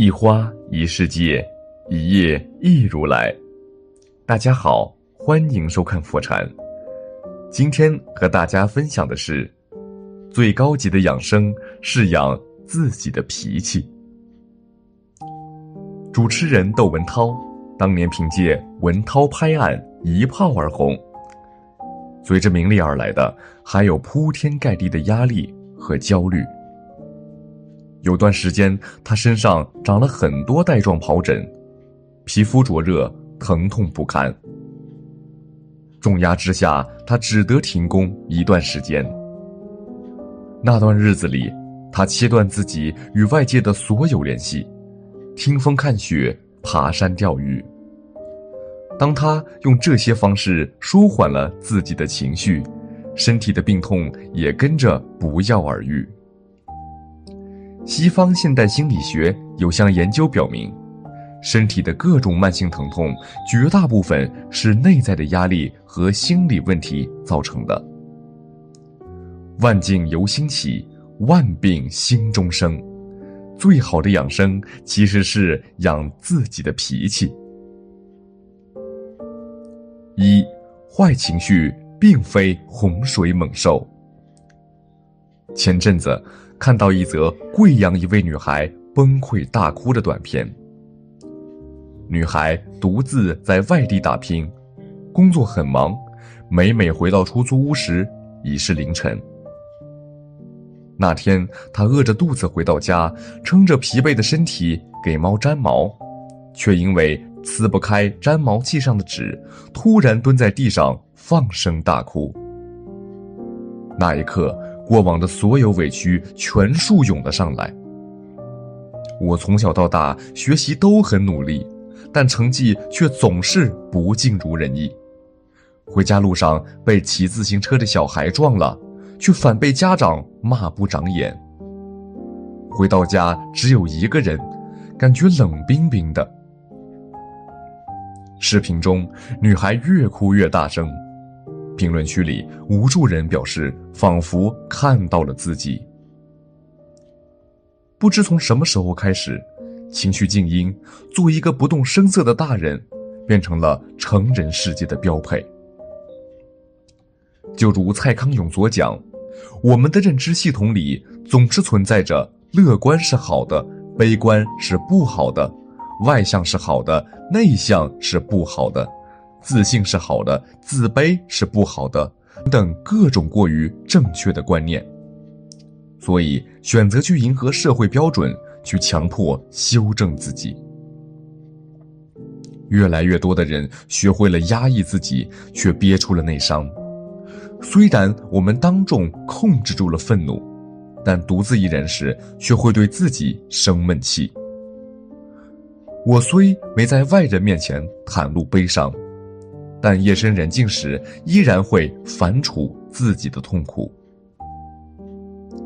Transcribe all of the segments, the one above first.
一花一世界，一叶一如来。大家好，欢迎收看佛禅。今天和大家分享的是，最高级的养生是养自己的脾气。主持人窦文涛当年凭借《文涛拍案》一炮而红，随着名利而来的还有铺天盖地的压力和焦虑。有段时间，他身上长了很多带状疱疹，皮肤灼热，疼痛不堪。重压之下，他只得停工一段时间。那段日子里，他切断自己与外界的所有联系，听风看雪，爬山钓鱼。当他用这些方式舒缓了自己的情绪，身体的病痛也跟着不药而愈。西方现代心理学有项研究表明，身体的各种慢性疼痛，绝大部分是内在的压力和心理问题造成的。万境由心起，万病心中生。最好的养生其实是养自己的脾气。一，坏情绪并非洪水猛兽。前阵子。看到一则贵阳一位女孩崩溃大哭的短片。女孩独自在外地打拼，工作很忙，每每回到出租屋时已是凌晨。那天她饿着肚子回到家，撑着疲惫的身体给猫粘毛，却因为撕不开粘毛器上的纸，突然蹲在地上放声大哭。那一刻。过往的所有委屈全数涌了上来。我从小到大学习都很努力，但成绩却总是不尽如人意。回家路上被骑自行车的小孩撞了，却反被家长骂不长眼。回到家只有一个人，感觉冷冰冰的。视频中，女孩越哭越大声。评论区里，无数人表示仿佛看到了自己。不知从什么时候开始，情绪静音，做一个不动声色的大人，变成了成人世界的标配。就如蔡康永所讲，我们的认知系统里总是存在着乐观是好的，悲观是不好的，外向是好的，内向是不好的。自信是好的，自卑是不好的，等各种过于正确的观念。所以选择去迎合社会标准，去强迫修正自己。越来越多的人学会了压抑自己，却憋出了内伤。虽然我们当众控制住了愤怒，但独自一人时却会对自己生闷气。我虽没在外人面前袒露悲伤。但夜深人静时，依然会反刍自己的痛苦。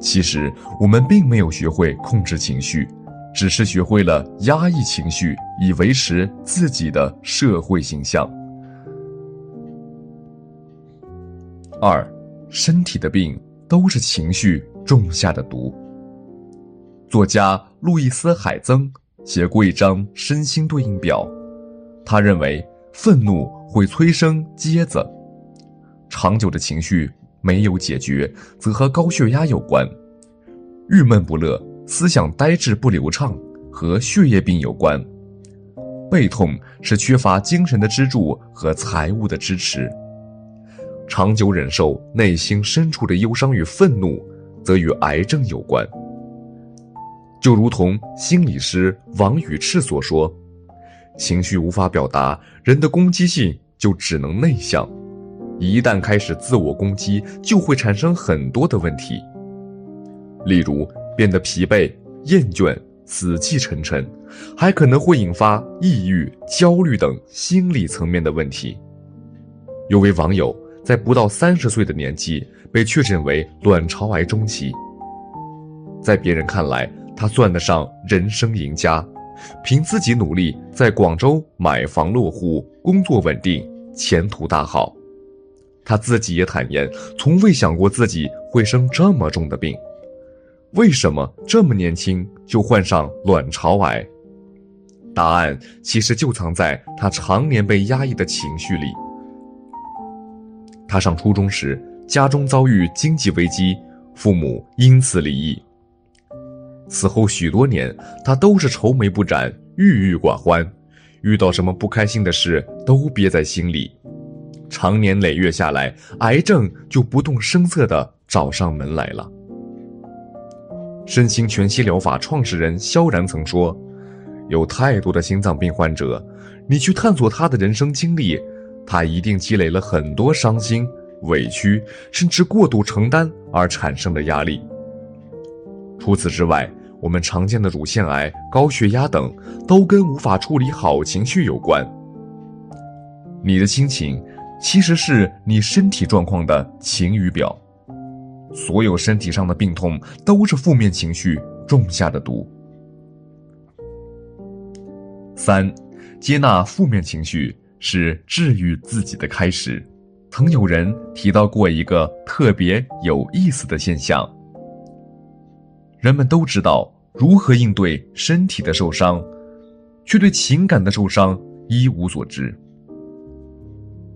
其实，我们并没有学会控制情绪，只是学会了压抑情绪，以维持自己的社会形象。二，身体的病都是情绪种下的毒。作家路易斯·海曾写过一张身心对应表，他认为愤怒。会催生疖子，长久的情绪没有解决，则和高血压有关；郁闷不乐、思想呆滞不流畅，和血液病有关；背痛是缺乏精神的支柱和财务的支持；长久忍受内心深处的忧伤与愤怒，则与癌症有关。就如同心理师王宇赤所说。情绪无法表达，人的攻击性就只能内向。一旦开始自我攻击，就会产生很多的问题，例如变得疲惫、厌倦、死气沉沉，还可能会引发抑郁、焦虑等心理层面的问题。有位网友在不到三十岁的年纪被确诊为卵巢癌中期，在别人看来，他算得上人生赢家。凭自己努力，在广州买房落户，工作稳定，前途大好。他自己也坦言，从未想过自己会生这么重的病。为什么这么年轻就患上卵巢癌？答案其实就藏在他常年被压抑的情绪里。他上初中时，家中遭遇经济危机，父母因此离异。此后许多年，他都是愁眉不展、郁郁寡欢，遇到什么不开心的事都憋在心里。长年累月下来，癌症就不动声色地找上门来了。身心全息疗法创始人萧然曾说。有太多的心脏病患者，你去探索他的人生经历，他一定积累了很多伤心、委屈，甚至过度承担而产生的压力。除此之外，我们常见的乳腺癌、高血压等，都跟无法处理好情绪有关。你的心情，其实是你身体状况的晴雨表。所有身体上的病痛，都是负面情绪种下的毒。三，接纳负面情绪是治愈自己的开始。曾有人提到过一个特别有意思的现象：人们都知道如何应对身体的受伤，却对情感的受伤一无所知。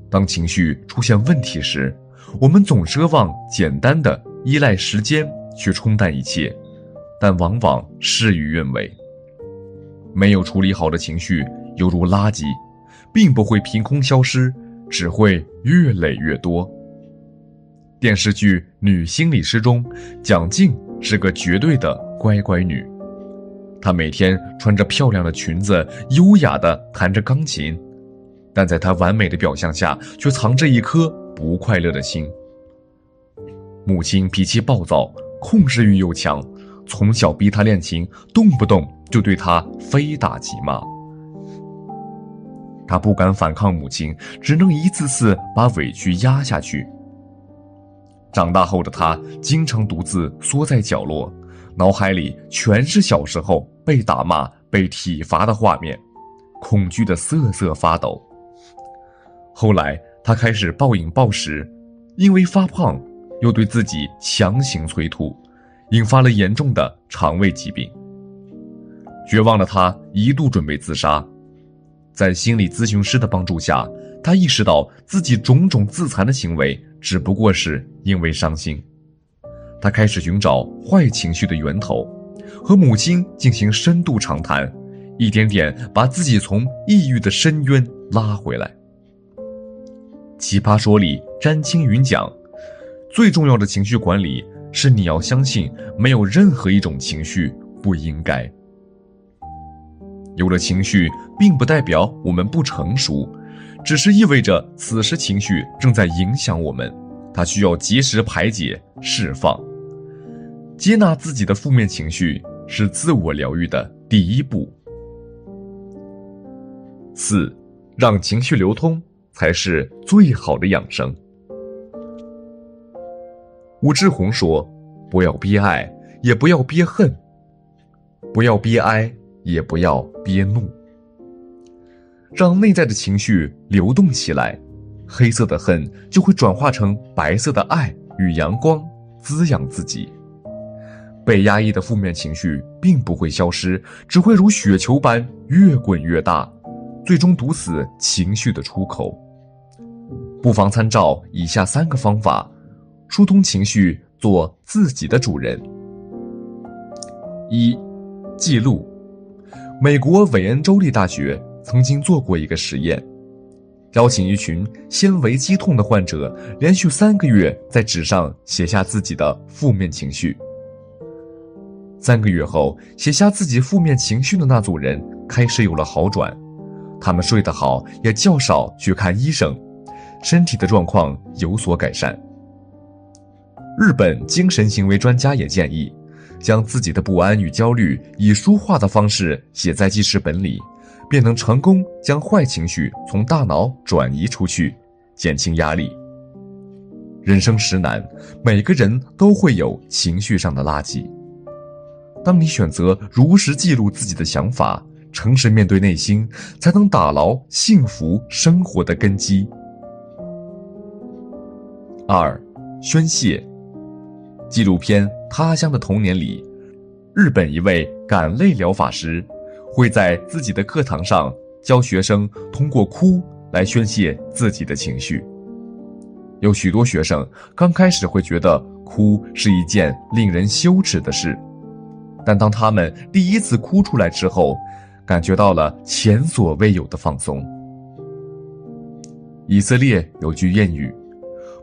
当情绪出现问题时，我们总奢望简单的依赖时间去冲淡一切，但往往事与愿违。没有处理好的情绪犹如垃圾，并不会凭空消失，只会越累越多。电视剧《女心理师》中，蒋静是个绝对的乖乖女，她每天穿着漂亮的裙子，优雅的弹着钢琴，但在她完美的表象下，却藏着一颗不快乐的心。母亲脾气暴躁，控制欲又强，从小逼她练琴，动不动。就对他非打即骂，他不敢反抗母亲，只能一次次把委屈压下去。长大后的他，经常独自缩在角落，脑海里全是小时候被打骂、被体罚的画面，恐惧的瑟瑟发抖。后来，他开始暴饮暴食，因为发胖，又对自己强行催吐，引发了严重的肠胃疾病。绝望的他一度准备自杀，在心理咨询师的帮助下，他意识到自己种种自残的行为只不过是因为伤心。他开始寻找坏情绪的源头，和母亲进行深度长谈，一点点把自己从抑郁的深渊拉回来。奇葩说里，詹青云讲，最重要的情绪管理是你要相信，没有任何一种情绪不应该。有了情绪，并不代表我们不成熟，只是意味着此时情绪正在影响我们，它需要及时排解、释放。接纳自己的负面情绪是自我疗愈的第一步。四，让情绪流通才是最好的养生。武志红说：“不要憋爱，也不要憋恨，不要憋哀。”也不要憋怒，让内在的情绪流动起来，黑色的恨就会转化成白色的爱与阳光，滋养自己。被压抑的负面情绪并不会消失，只会如雪球般越滚越大，最终堵死情绪的出口。不妨参照以下三个方法，疏通情绪，做自己的主人。一，记录。美国韦恩州立大学曾经做过一个实验，邀请一群纤维肌痛的患者连续三个月在纸上写下自己的负面情绪。三个月后，写下自己负面情绪的那组人开始有了好转，他们睡得好，也较少去看医生，身体的状况有所改善。日本精神行为专家也建议。将自己的不安与焦虑以书画的方式写在记事本里，便能成功将坏情绪从大脑转移出去，减轻压力。人生实难，每个人都会有情绪上的垃圾。当你选择如实记录自己的想法，诚实面对内心，才能打牢幸福生活的根基。二，宣泄。纪录片《他乡的童年》里，日本一位感泪疗法师会在自己的课堂上教学生通过哭来宣泄自己的情绪。有许多学生刚开始会觉得哭是一件令人羞耻的事，但当他们第一次哭出来之后，感觉到了前所未有的放松。以色列有句谚语：“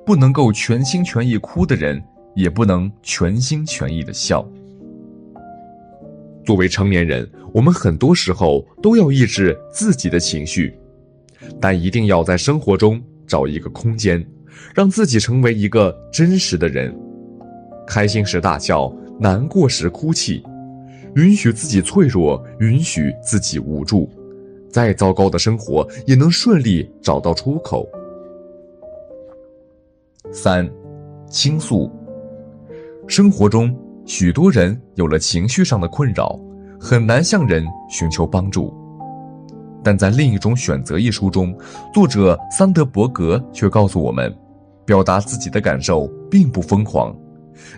不能够全心全意哭的人，也不能全心全意的笑。”作为成年人，我们很多时候都要抑制自己的情绪，但一定要在生活中找一个空间，让自己成为一个真实的人。开心时大笑，难过时哭泣，允许自己脆弱，允许自己无助。再糟糕的生活也能顺利找到出口。三，倾诉。生活中，许多人有了情绪上的困扰，很难向人寻求帮助。但在另一种选择一书中，作者桑德伯格却告诉我们，表达自己的感受并不疯狂，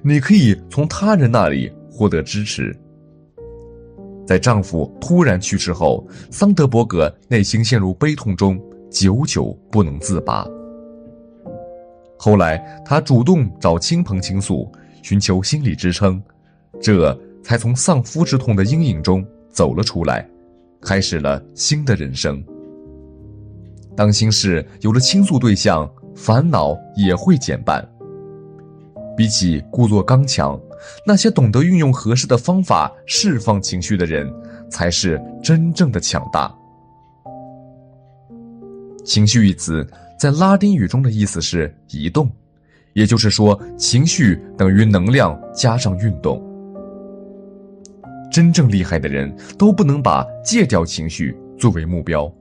你可以从他人那里获得支持。在丈夫突然去世后，桑德伯格内心陷入悲痛中，久久不能自拔。后来，她主动找亲朋倾诉，寻求心理支撑，这才从丧夫之痛的阴影中走了出来，开始了新的人生。当心事有了倾诉对象，烦恼也会减半。比起故作刚强。那些懂得运用合适的方法释放情绪的人，才是真正的强大。情绪一词在拉丁语中的意思是移动，也就是说，情绪等于能量加上运动。真正厉害的人都不能把戒掉情绪作为目标，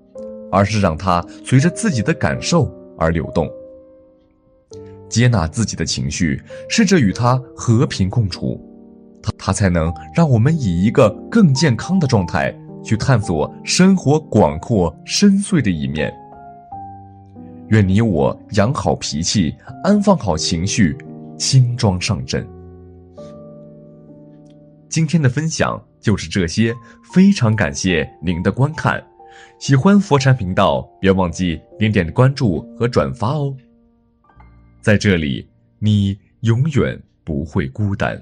而是让它随着自己的感受而流动。接纳自己的情绪，试着与它和平共处，它它才能让我们以一个更健康的状态去探索生活广阔深邃的一面。愿你我养好脾气，安放好情绪，轻装上阵。今天的分享就是这些，非常感谢您的观看。喜欢佛禅频道，别忘记点点关注和转发哦。在这里，你永远不会孤单。